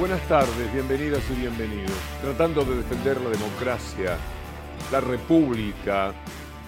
Buenas tardes, bienvenidas y bienvenidos. Tratando de defender la democracia, la república,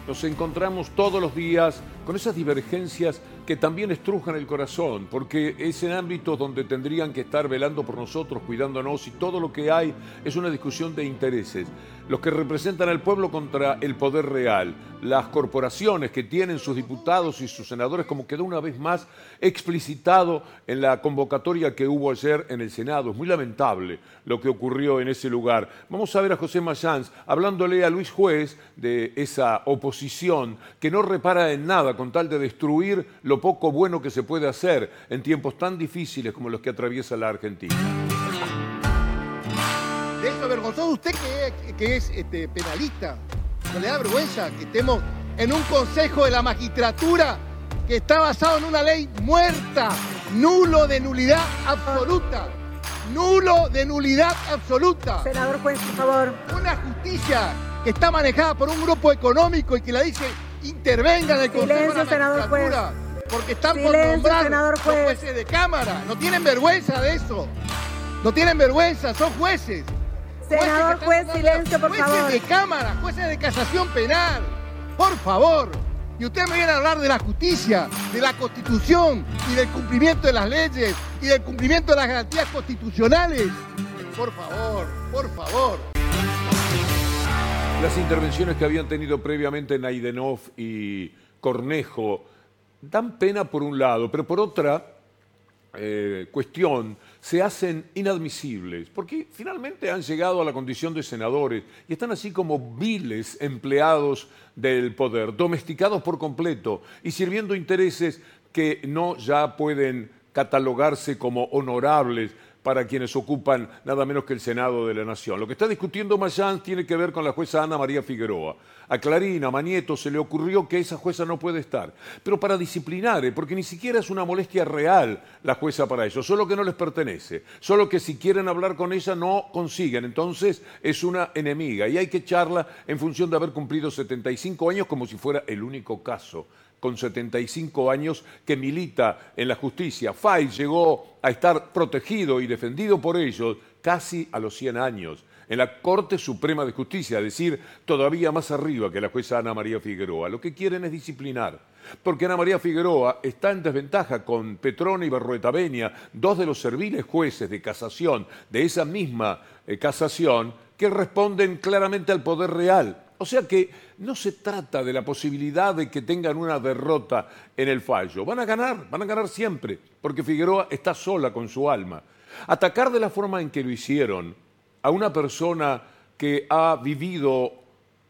nos encontramos todos los días con esas divergencias que también estrujan el corazón, porque es en ámbitos donde tendrían que estar velando por nosotros, cuidándonos, y todo lo que hay es una discusión de intereses. Los que representan al pueblo contra el poder real, las corporaciones que tienen sus diputados y sus senadores, como quedó una vez más explicitado en la convocatoria que hubo ayer en el Senado. Es muy lamentable lo que ocurrió en ese lugar. Vamos a ver a José Mayans hablándole a Luis Juez de esa oposición que no repara en nada con tal de destruir lo poco bueno que se puede hacer en tiempos tan difíciles como los que atraviesa la Argentina. De eso vergonzoso usted que, es este, penalista. ¿No le da vergüenza que estemos en un consejo de la magistratura que está basado en una ley muerta, nulo de nulidad absoluta? Nulo de nulidad absoluta. Senador juez, por favor. Una justicia que está manejada por un grupo económico y que la dice intervenga en el Consejo de la senador juez. Porque están por nombrar senador juez. jueces de cámara. No tienen vergüenza de eso. No tienen vergüenza, son jueces. Senador juez, silencio, por favor. Jueces de cámara, jueces de casación penal. Por favor. Y usted me viene a hablar de la justicia, de la constitución y del cumplimiento de las leyes y del cumplimiento de las garantías constitucionales. Por favor, por favor. Las intervenciones que habían tenido previamente Naidenov y Cornejo dan pena por un lado, pero por otra eh, cuestión se hacen inadmisibles, porque finalmente han llegado a la condición de senadores y están así como viles empleados del poder, domesticados por completo y sirviendo intereses que no ya pueden catalogarse como honorables para quienes ocupan nada menos que el Senado de la Nación. Lo que está discutiendo Mayán tiene que ver con la jueza Ana María Figueroa. A Clarina, a Manieto se le ocurrió que esa jueza no puede estar, pero para disciplinar, ¿eh? porque ni siquiera es una molestia real la jueza para ellos, solo que no les pertenece, solo que si quieren hablar con ella no consiguen, entonces es una enemiga y hay que echarla en función de haber cumplido 75 años como si fuera el único caso con 75 años que milita en la justicia. Fay llegó a estar protegido y defendido por ellos casi a los 100 años en la Corte Suprema de Justicia, es decir, todavía más arriba que la jueza Ana María Figueroa. Lo que quieren es disciplinar, porque Ana María Figueroa está en desventaja con Petrona y Berrueta Benia, dos de los serviles jueces de casación de esa misma eh, casación, que responden claramente al poder real o sea que no se trata de la posibilidad de que tengan una derrota en el fallo. Van a ganar, van a ganar siempre, porque Figueroa está sola con su alma. Atacar de la forma en que lo hicieron a una persona que ha vivido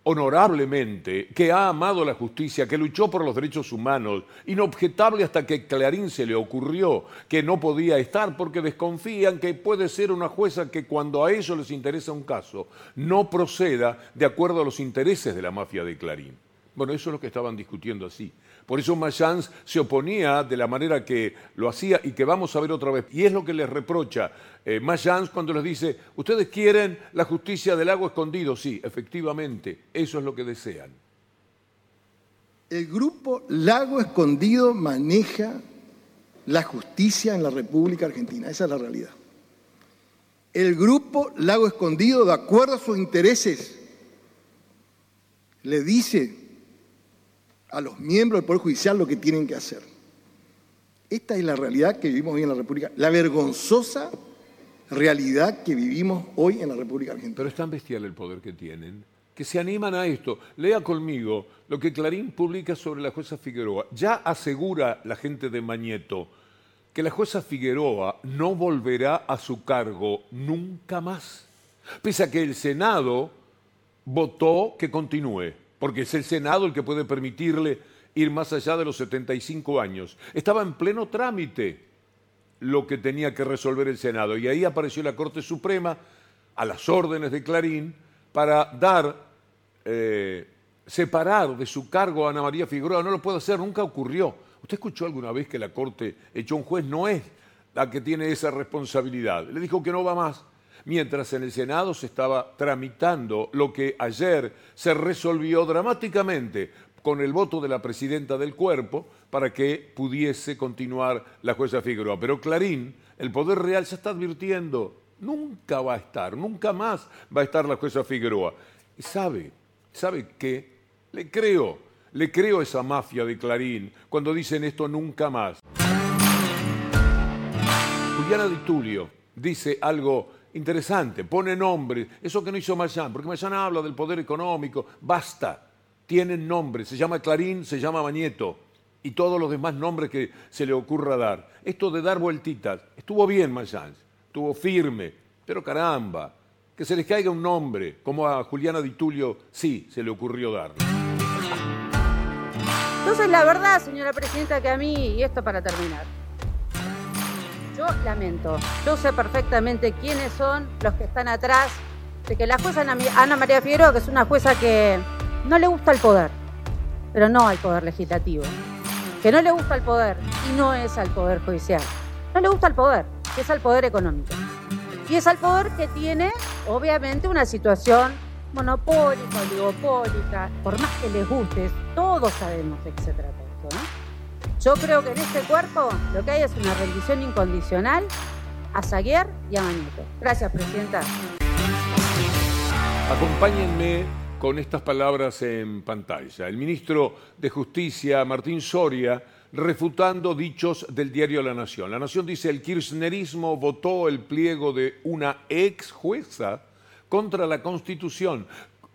honorablemente, que ha amado la justicia, que luchó por los derechos humanos, inobjetable hasta que Clarín se le ocurrió que no podía estar porque desconfían que puede ser una jueza que cuando a ellos les interesa un caso no proceda de acuerdo a los intereses de la mafia de Clarín. Bueno, eso es lo que estaban discutiendo así. Por eso Mayans se oponía de la manera que lo hacía y que vamos a ver otra vez. Y es lo que les reprocha eh, Mayans cuando les dice, ustedes quieren la justicia del agua escondido. Sí, efectivamente, eso es lo que desean. El grupo Lago Escondido maneja la justicia en la República Argentina. Esa es la realidad. El grupo Lago Escondido, de acuerdo a sus intereses, le dice a los miembros del Poder Judicial lo que tienen que hacer. Esta es la realidad que vivimos hoy en la República, la vergonzosa realidad que vivimos hoy en la República Argentina. Pero es tan bestial el poder que tienen que se animan a esto. Lea conmigo lo que Clarín publica sobre la jueza Figueroa. Ya asegura la gente de Mañeto que la jueza Figueroa no volverá a su cargo nunca más, pese a que el Senado votó que continúe porque es el Senado el que puede permitirle ir más allá de los 75 años. Estaba en pleno trámite lo que tenía que resolver el Senado y ahí apareció la Corte Suprema a las órdenes de Clarín para dar, eh, separar de su cargo a Ana María Figueroa. No lo puede hacer, nunca ocurrió. ¿Usted escuchó alguna vez que la Corte echó un juez? No es la que tiene esa responsabilidad. Le dijo que no va más mientras en el Senado se estaba tramitando lo que ayer se resolvió dramáticamente con el voto de la presidenta del cuerpo para que pudiese continuar la jueza Figueroa. Pero Clarín, el Poder Real, se está advirtiendo, Nunca va a estar, nunca más va a estar la jueza Figueroa. Sabe, ¿sabe qué? Le creo, le creo a esa mafia de Clarín cuando dicen esto nunca más. Juliana Di Tulio dice algo interesante, pone nombres, eso que no hizo Mayán, porque Mayán habla del poder económico, basta, tienen nombres, se llama Clarín, se llama Mañeto y todos los demás nombres que se le ocurra dar. Esto de dar vueltitas, estuvo bien Mayán, estuvo firme, pero caramba, que se les caiga un nombre, como a Juliana Di Tulio sí se le ocurrió dar. Entonces, la verdad, señora presidenta, que a mí, y esto para terminar, yo lamento, yo sé perfectamente quiénes son los que están atrás de que la jueza Ana María Figueroa, que es una jueza que no le gusta el poder, pero no al poder legislativo, que no le gusta el poder y no es al poder judicial, no le gusta el poder, es al poder económico. Y es al poder que tiene, obviamente, una situación monopólica, oligopólica, por más que les guste, todos sabemos de qué se trata esto, ¿no? Yo creo que en este cuerpo lo que hay es una rendición incondicional a Zaguer y a Manito. Gracias, Presidenta. Acompáñenme con estas palabras en pantalla. El ministro de Justicia, Martín Soria, refutando dichos del diario La Nación. La Nación dice, el kirchnerismo votó el pliego de una ex jueza contra la Constitución.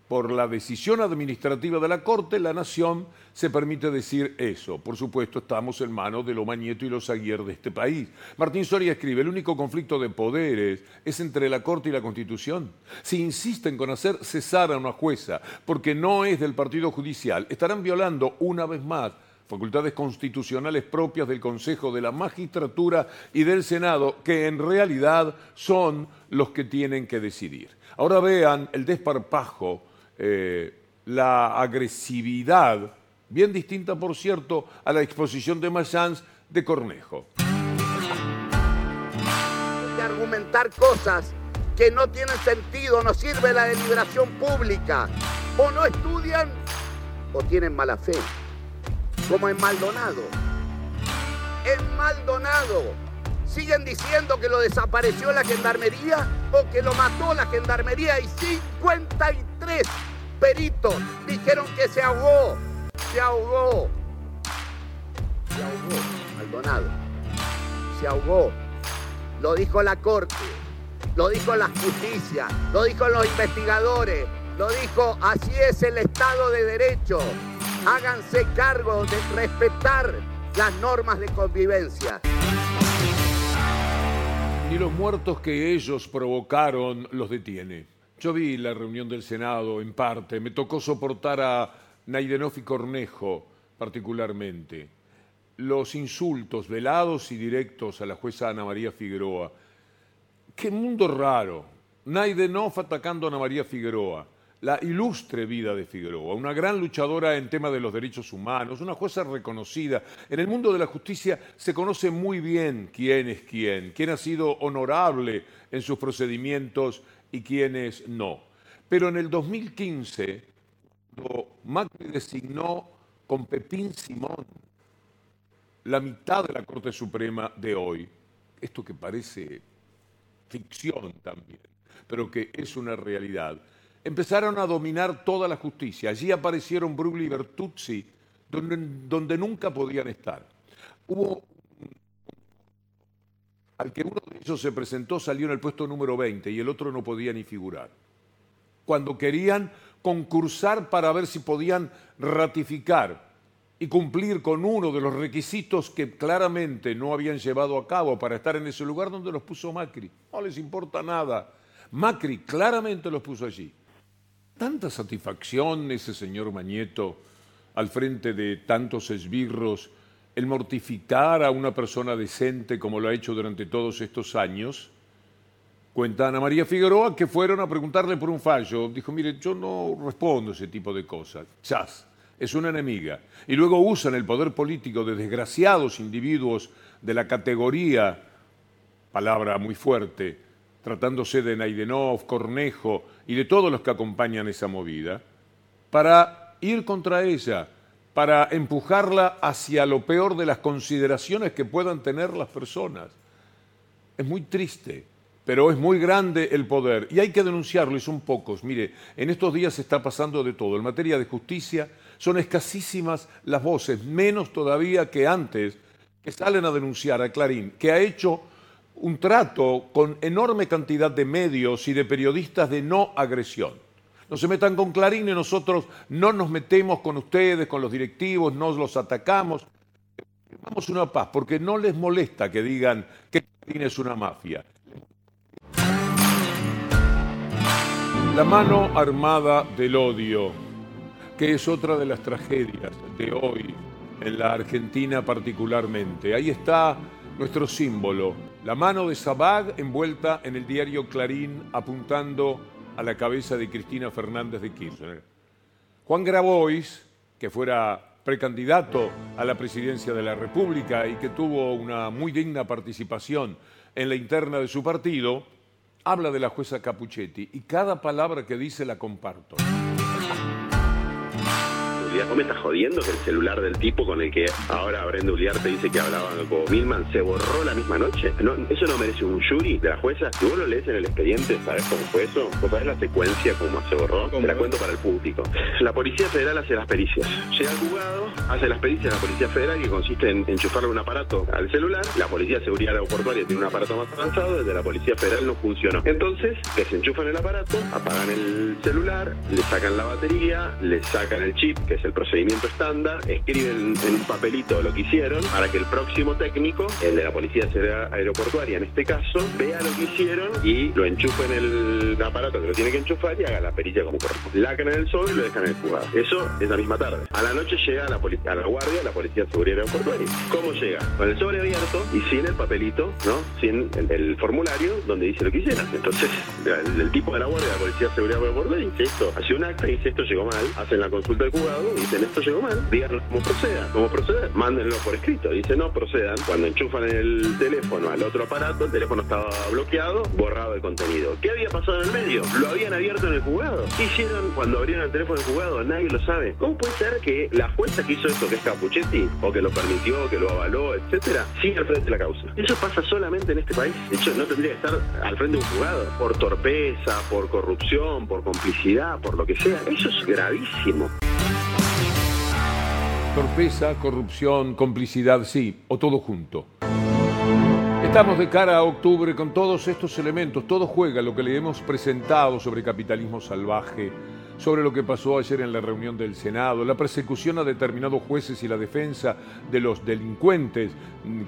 Por la decisión administrativa de la Corte, la Nación se permite decir eso. Por supuesto, estamos en manos de lo Mañeto y los Aguirre de este país. Martín Soria escribe, el único conflicto de poderes es entre la Corte y la Constitución. Si insisten con hacer cesar a una jueza porque no es del Partido Judicial, estarán violando una vez más facultades constitucionales propias del Consejo de la Magistratura y del Senado, que en realidad son los que tienen que decidir. Ahora vean el desparpajo, eh, la agresividad, bien distinta, por cierto, a la exposición de Mayans de Cornejo. De argumentar cosas que no tienen sentido, no sirve la deliberación pública, o no estudian o tienen mala fe como en Maldonado. En Maldonado siguen diciendo que lo desapareció la gendarmería o que lo mató la gendarmería y 53 peritos dijeron que se ahogó, se ahogó, se ahogó, Maldonado, se ahogó. Lo dijo la corte, lo dijo la justicia, lo dijo los investigadores, lo dijo así es el Estado de Derecho háganse cargo de respetar las normas de convivencia. Ni los muertos que ellos provocaron los detiene. Yo vi la reunión del Senado en parte, me tocó soportar a Naidenov y Cornejo particularmente. Los insultos velados y directos a la jueza Ana María Figueroa. Qué mundo raro. Naidenov atacando a Ana María Figueroa la ilustre vida de Figueroa, una gran luchadora en tema de los derechos humanos, una jueza reconocida. En el mundo de la justicia se conoce muy bien quién es quién, quién ha sido honorable en sus procedimientos y quiénes no. Pero en el 2015, cuando Macri designó con Pepín Simón la mitad de la Corte Suprema de hoy, esto que parece ficción también, pero que es una realidad, empezaron a dominar toda la justicia. Allí aparecieron Brugli y Bertuzzi, donde, donde nunca podían estar. Hubo al que uno de ellos se presentó salió en el puesto número 20 y el otro no podía ni figurar. Cuando querían concursar para ver si podían ratificar y cumplir con uno de los requisitos que claramente no habían llevado a cabo para estar en ese lugar donde los puso Macri. No les importa nada. Macri claramente los puso allí. Tanta satisfacción ese señor Mañeto al frente de tantos esbirros, el mortificar a una persona decente como lo ha hecho durante todos estos años. Cuenta Ana María Figueroa que fueron a preguntarle por un fallo. Dijo, mire, yo no respondo ese tipo de cosas. Chas, es una enemiga. Y luego usan el poder político de desgraciados individuos de la categoría, palabra muy fuerte, tratándose de Naidenov, Cornejo y de todos los que acompañan esa movida, para ir contra ella, para empujarla hacia lo peor de las consideraciones que puedan tener las personas. Es muy triste pero es muy grande el poder y hay que denunciarlo y son pocos. Mire, en estos días se está pasando de todo. En materia de justicia son escasísimas las voces, menos todavía que antes, que salen a denunciar a Clarín, que ha hecho un trato con enorme cantidad de medios y de periodistas de no agresión. No se metan con Clarín y nosotros no nos metemos con ustedes, con los directivos, no los atacamos. Vamos una paz, porque no les molesta que digan que Clarín es una mafia. La mano armada del odio, que es otra de las tragedias de hoy en la Argentina particularmente. Ahí está nuestro símbolo, la mano de Sabag envuelta en el diario Clarín apuntando a la cabeza de Cristina Fernández de Kirchner. Juan Grabois, que fuera precandidato a la presidencia de la República y que tuvo una muy digna participación en la interna de su partido, habla de la jueza Capuchetti y cada palabra que dice la comparto. ¿Vos me estás jodiendo que el celular del tipo con el que ahora Brenda te dice que hablaba como Milman se borró la misma noche? No, ¿Eso no merece un jury de la jueza? Si vos lo lees en el expediente, ¿sabes cómo fue eso? ¿Vos sabés la secuencia cómo se borró? Te la cuento para el público. La Policía Federal hace las pericias. Llega al juzgado, hace las pericias la Policía Federal que consiste en enchufarle un aparato al celular. La Policía de Seguridad Aeroportuaria tiene un aparato más avanzado, el de la Policía Federal no funcionó. Entonces, desenchufan el aparato, apagan el celular, le sacan la batería, le sacan el chip, que es el procedimiento estándar, escriben en un papelito lo que hicieron para que el próximo técnico, el de la Policía Aeroportuaria en este caso, vea lo que hicieron y lo enchufe en el aparato que lo tiene que enchufar y haga la perilla como corresponde. Lacan en el sol y lo dejan en el juzgado. Eso es la misma tarde. A la noche llega a la, a la guardia, la Policía de Seguridad Aeroportuaria. ¿Cómo llega? Con el sobre abierto y sin el papelito, ¿no? Sin el, formulario donde dice lo que hicieron. Entonces, el, tipo de la guardia la Policía de Seguridad Aeroportuaria dice esto, hace un acta y dice esto llegó mal, hacen la consulta del juzgado dicen esto llegó mal, díganos cómo proceda, cómo proceder, mándenlo por escrito. Dice no procedan. Cuando enchufan el teléfono al otro aparato, el teléfono estaba bloqueado, borrado el contenido. ¿Qué había pasado en el medio? Lo habían abierto en el juzgado. ¿Qué hicieron cuando abrieron el teléfono del juzgado? Nadie lo sabe. ¿Cómo puede ser que la jueza que hizo esto, que es Capuchetti, o que lo permitió, que lo avaló, etcétera, siga al frente de la causa? Eso pasa solamente en este país. De hecho, no tendría que estar al frente de un juzgado por torpeza, por corrupción, por complicidad, por lo que sea. Eso es gravísimo. Torpeza, corrupción, complicidad, sí, o todo junto. Estamos de cara a octubre con todos estos elementos, todo juega lo que le hemos presentado sobre capitalismo salvaje, sobre lo que pasó ayer en la reunión del Senado, la persecución a determinados jueces y la defensa de los delincuentes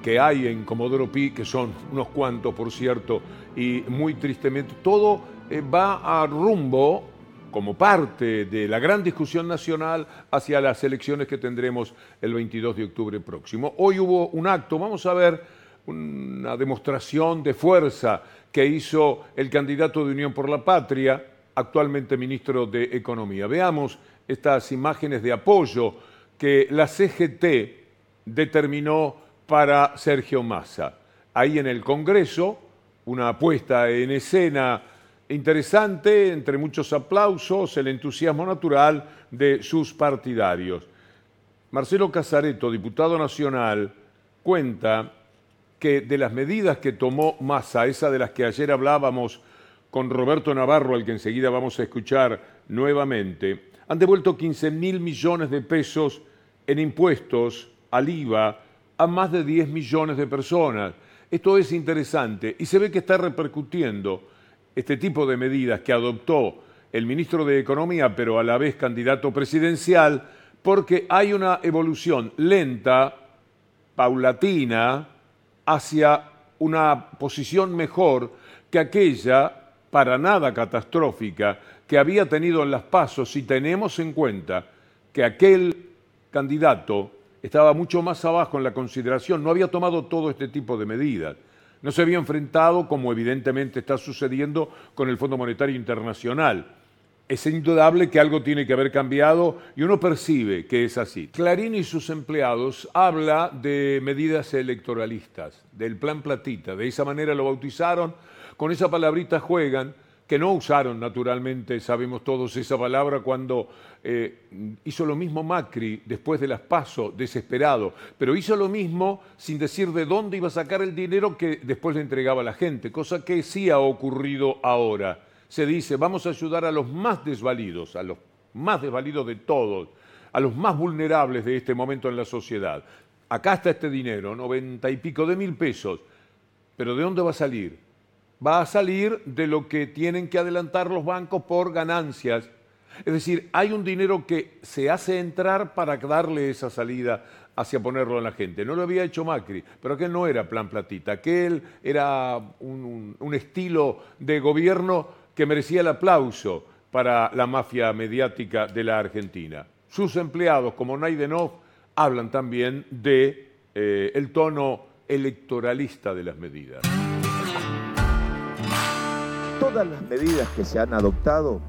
que hay en Comodoro Pi, que son unos cuantos, por cierto, y muy tristemente, todo eh, va a rumbo como parte de la gran discusión nacional hacia las elecciones que tendremos el 22 de octubre próximo. Hoy hubo un acto, vamos a ver una demostración de fuerza que hizo el candidato de Unión por la Patria, actualmente ministro de Economía. Veamos estas imágenes de apoyo que la CGT determinó para Sergio Massa. Ahí en el Congreso, una puesta en escena interesante, entre muchos aplausos, el entusiasmo natural de sus partidarios. Marcelo Casareto, diputado nacional, cuenta que de las medidas que tomó Massa, esa de las que ayer hablábamos con Roberto Navarro, al que enseguida vamos a escuchar nuevamente, han devuelto 15 mil millones de pesos en impuestos al IVA a más de 10 millones de personas. Esto es interesante y se ve que está repercutiendo este tipo de medidas que adoptó el ministro de Economía, pero a la vez candidato presidencial, porque hay una evolución lenta, paulatina, hacia una posición mejor que aquella, para nada catastrófica, que había tenido en las pasos, si tenemos en cuenta que aquel candidato estaba mucho más abajo en la consideración, no había tomado todo este tipo de medidas no se había enfrentado, como evidentemente está sucediendo, con el Fondo Monetario Internacional. Es indudable que algo tiene que haber cambiado y uno percibe que es así. Clarín y sus empleados habla de medidas electoralistas, del plan platita, de esa manera lo bautizaron, con esa palabrita juegan, que no usaron naturalmente, sabemos todos esa palabra, cuando eh, hizo lo mismo Macri después de las PASO, desesperado, pero hizo lo mismo sin decir de dónde iba a sacar el dinero que después le entregaba a la gente, cosa que sí ha ocurrido ahora. Se dice, vamos a ayudar a los más desvalidos, a los más desvalidos de todos, a los más vulnerables de este momento en la sociedad. Acá está este dinero, noventa y pico de mil pesos, pero ¿de dónde va a salir? Va a salir de lo que tienen que adelantar los bancos por ganancias. Es decir, hay un dinero que se hace entrar para darle esa salida hacia ponerlo en la gente. No lo había hecho Macri, pero aquel no era plan platita, aquel era un, estilo de gobierno que merecía el aplauso para la mafia mediática de la Argentina. Sus empleados, como Naidenov, hablan también de eh, tono electoralista de las medidas todas las medidas que se han adoptado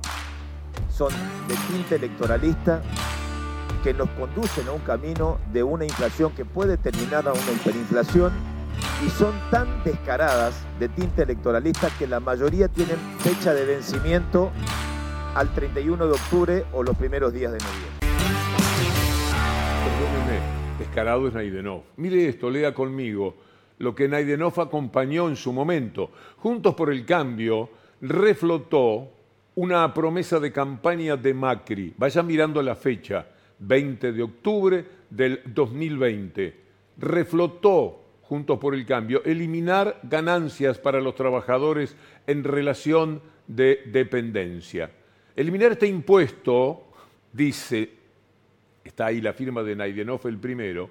son de tinte electoralista que nos conducen a un camino de una inflación que puede terminar a una hiperinflación y son tan descaradas de tinte electoralista que la mayoría tienen fecha de vencimiento al 31 de octubre o los primeros días de noviembre. Perdóneme, descarado es Naidenov. Mire esto, lea conmigo lo que Naidenov acompañó en su momento. Juntos por el Cambio reflotó una promesa de campaña de Macri. Vaya mirando la fecha, 20 de octubre del 2020. Reflotó, juntos por el cambio, eliminar ganancias para los trabajadores en relación de dependencia. Eliminar este impuesto, dice, está ahí la firma de Naidenov el primero,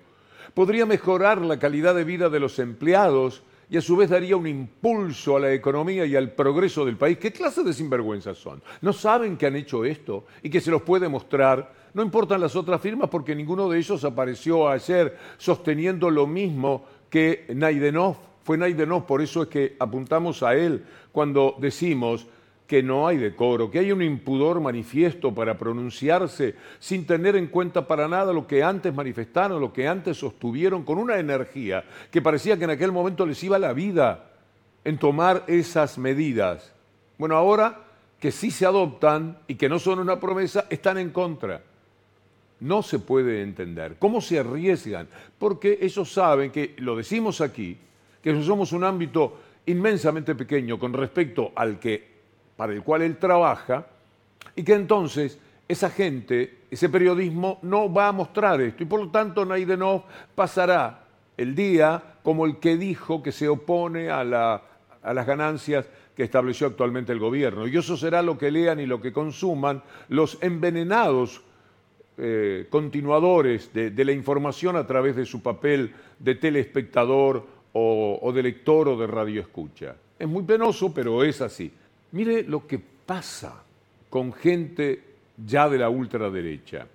podría mejorar la calidad de vida de los empleados y a su vez daría un impulso a la economía y al progreso del país. ¿Qué clase de sinvergüenzas son? ¿No saben que han hecho esto y que se los puede mostrar? No importan las otras firmas porque ninguno de ellos apareció ayer sosteniendo lo mismo que Naidenov. Fue Naidenov, por eso es que apuntamos a él cuando decimos que no hay decoro, que hay un impudor manifiesto para pronunciarse sin tener en cuenta para nada lo que antes manifestaron, lo que antes sostuvieron, con una energía que parecía que en aquel momento les iba la vida en tomar esas medidas. Bueno, ahora que sí se adoptan y que no son una promesa, están en contra. No se puede entender. ¿Cómo se arriesgan? Porque ellos saben que, lo decimos aquí, que somos un ámbito inmensamente pequeño con respecto al que para el cual él trabaja, y que entonces esa gente, ese periodismo no va a mostrar esto, y por lo tanto Naidenov pasará el día como el que dijo que se opone a, las ganancias que estableció actualmente el gobierno. Y eso será lo que lean y lo que consuman los envenenados eh, continuadores de, la información a través de su papel de telespectador o, o de lector o de radioescucha. Es muy penoso, pero es así. Mire lo que pasa con gente ya de la ultraderecha.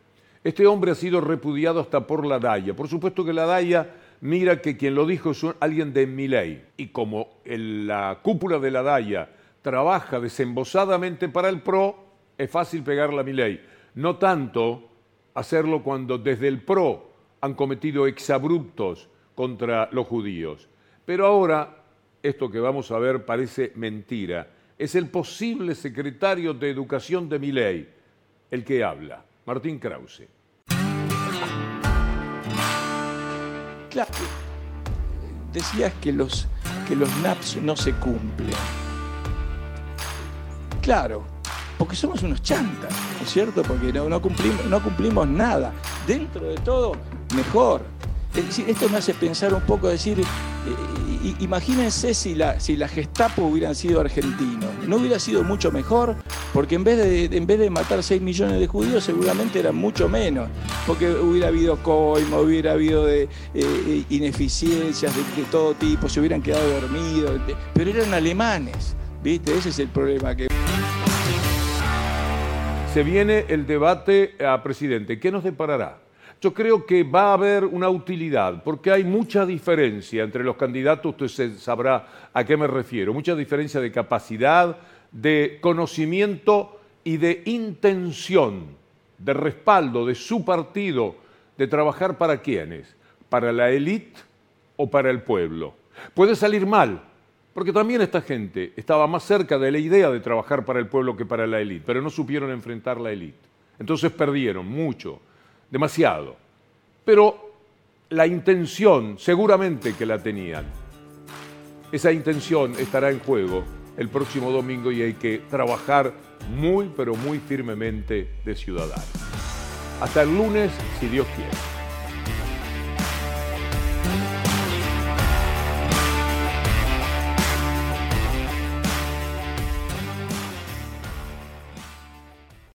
Este hombre ha sido repudiado hasta por la Daya. Por supuesto que la Daya mira que quien lo dijo es alguien de Miley. Y como la cúpula de la Daya trabaja desembosadamente para el PRO, es fácil pegarla a Miley. No tanto hacerlo cuando desde el PRO han cometido exabruptos contra los judíos. Pero ahora, esto que vamos a ver parece mentira es el posible secretario de Educación de Miley, el que habla, Martín Krause. Claro, decías que los, que los NAPS no se cumplen. Claro, porque somos unos chantas, ¿no es cierto? Porque no, cumplimos, no cumplimos nada. Dentro de todo, mejor. Es decir, esto me hace pensar un poco, decir, eh, imagínense si la, Gestapo hubieran sido argentinos. ¿No hubiera sido mucho mejor? Porque en vez de, en vez de matar 6 millones de judíos, seguramente eran mucho menos. Porque hubiera habido coima, hubiera habido de, eh, ineficiencias de, todo tipo, se hubieran quedado dormidos. Pero eran alemanes, ¿viste? Ese es el problema que... Se viene el debate a presidente. ¿Qué nos deparará? Yo creo que va a haber una utilidad, porque hay mucha diferencia entre los candidatos, usted sabrá a qué me refiero, mucha diferencia de capacidad, de conocimiento y de intención, de respaldo de su partido, de trabajar para quiénes, para la élite o para el pueblo. Puede salir mal, Porque también esta gente estaba más cerca de la idea de trabajar para el pueblo que para la élite, pero no supieron enfrentar la élite. Entonces perdieron mucho, demasiado. Pero la intención seguramente que la tenían. Esa intención estará en juego el próximo domingo y hay que trabajar muy, pero muy firmemente de ciudadanos. Hasta el lunes, si Dios quiere.